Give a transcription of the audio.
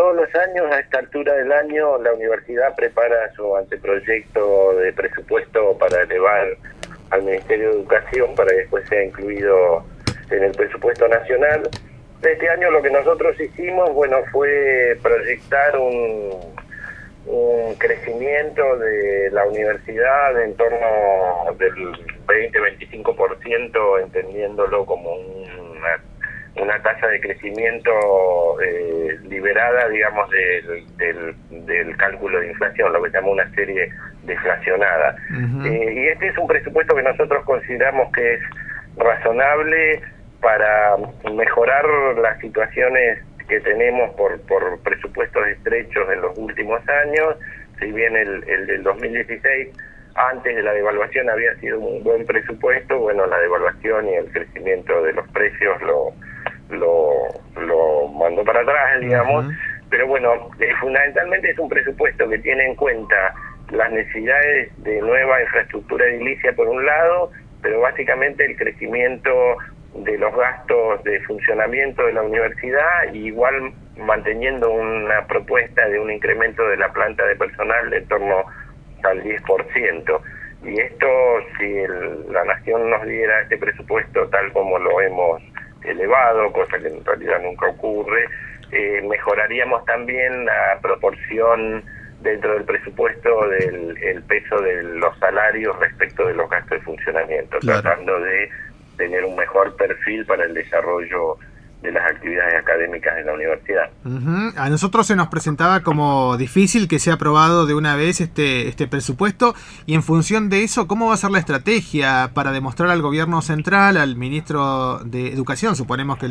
todos los años, a esta altura del año, la universidad prepara su anteproyecto de presupuesto para elevar al Ministerio de Educación para que después sea incluido en el presupuesto nacional. Este año lo que nosotros hicimos, bueno, fue proyectar un, crecimiento de la universidad en torno del 20-25%, entendiéndolo como una, una tasa de crecimiento eh, liberada, digamos, del, del, cálculo de inflación, lo que se llama una serie deflacionada. Eh, y este es un presupuesto que nosotros consideramos que es razonable para mejorar las situaciones que tenemos por, por presupuestos estrechos en los últimos años, si bien el, el del 2016 antes de la devaluación había sido un buen presupuesto, bueno, la devaluación y el crecimiento de los precios lo, lo, lo mandó para atrás, digamos, pero bueno, eh, fundamentalmente es un presupuesto que tiene en cuenta las necesidades de nueva infraestructura edilicia por un lado, pero básicamente el crecimiento de los gastos de funcionamiento de la universidad, igual manteniendo una propuesta de un incremento de la planta de personal de torno al 10%. Y esto, si la nación nos diera este presupuesto tal como lo hemos elevado, cosa que en realidad nunca ocurre, eh, mejoraríamos también la proporción dentro del presupuesto del el peso de los salarios respecto de los gastos de funcionamiento, tratando de tener un mejor perfil para el desarrollo de las actividades académicas en la universidad. A nosotros se nos presentaba como difícil que sea aprobado de una vez este, este presupuesto y en función de eso, ¿cómo va a ser la estrategia para demostrar al gobierno central, al ministro de Educación, suponemos que lo